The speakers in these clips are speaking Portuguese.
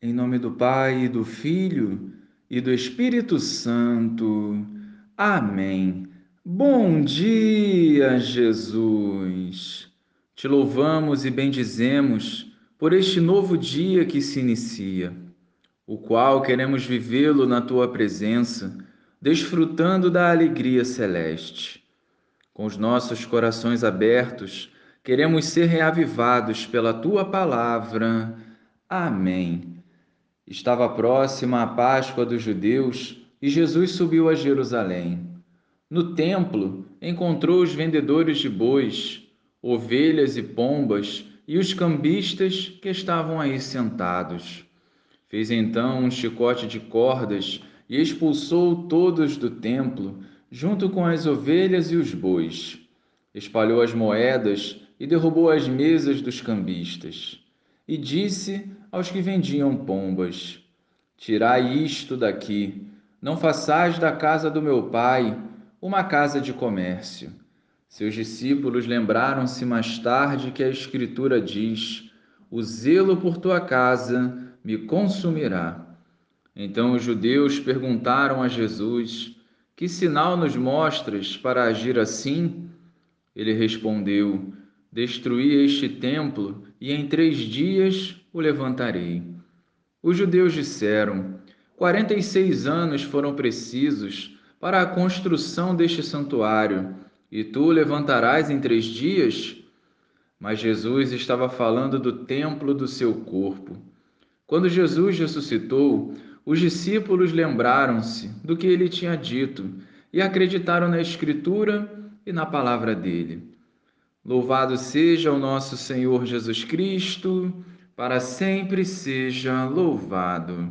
Em nome do Pai, do Filho e do Espírito Santo. Amém. Bom dia, Jesus. Te louvamos e bendizemos por este novo dia que se inicia, o qual queremos vivê-lo na tua presença, desfrutando da alegria celeste. Com os nossos corações abertos, queremos ser reavivados pela tua palavra. Amém. Estava próxima a Páscoa dos judeus e Jesus subiu a Jerusalém. No templo, encontrou os vendedores de bois, ovelhas e pombas e os cambistas que estavam aí sentados. Fez então um chicote de cordas e expulsou todos do templo, junto com as ovelhas e os bois. Espalhou as moedas e derrubou as mesas dos cambistas e disse aos que vendiam pombas: Tirai isto daqui, não façais da casa do meu pai uma casa de comércio. Seus discípulos lembraram-se mais tarde que a Escritura diz: O zelo por tua casa me consumirá. Então os judeus perguntaram a Jesus: Que sinal nos mostras para agir assim? Ele respondeu: Destruí este templo e em três dias o levantarei. Os judeus disseram: Quarenta e seis anos foram precisos para a construção deste santuário, e tu o levantarás em três dias? Mas Jesus estava falando do templo do seu corpo. Quando Jesus ressuscitou, os discípulos lembraram-se do que ele tinha dito e acreditaram na Escritura e na palavra dele. Louvado seja o nosso Senhor Jesus Cristo, para sempre seja louvado.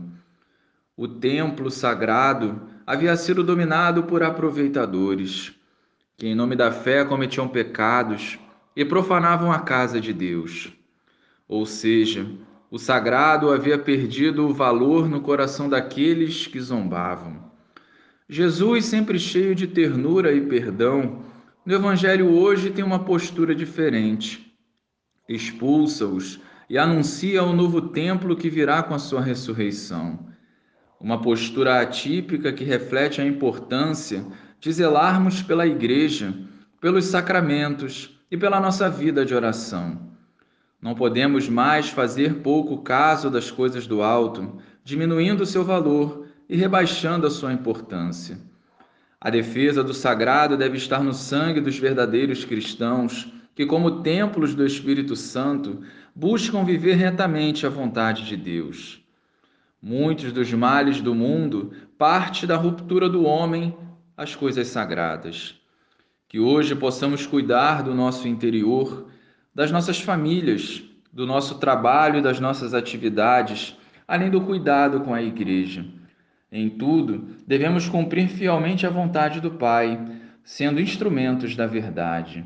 O templo sagrado havia sido dominado por aproveitadores, que em nome da fé cometiam pecados e profanavam a casa de Deus. Ou seja, o sagrado havia perdido o valor no coração daqueles que zombavam. Jesus, sempre cheio de ternura e perdão, no Evangelho hoje tem uma postura diferente. Expulsa-os e anuncia o novo templo que virá com a sua ressurreição. Uma postura atípica que reflete a importância de zelarmos pela igreja, pelos sacramentos e pela nossa vida de oração. Não podemos mais fazer pouco caso das coisas do alto, diminuindo seu valor e rebaixando a sua importância. A defesa do sagrado deve estar no sangue dos verdadeiros cristãos, que, como templos do Espírito Santo, buscam viver retamente a vontade de Deus. Muitos dos males do mundo parte da ruptura do homem às coisas sagradas. Que hoje possamos cuidar do nosso interior, das nossas famílias, do nosso trabalho e das nossas atividades, além do cuidado com a igreja em tudo, devemos cumprir fielmente a vontade do Pai, sendo instrumentos da verdade.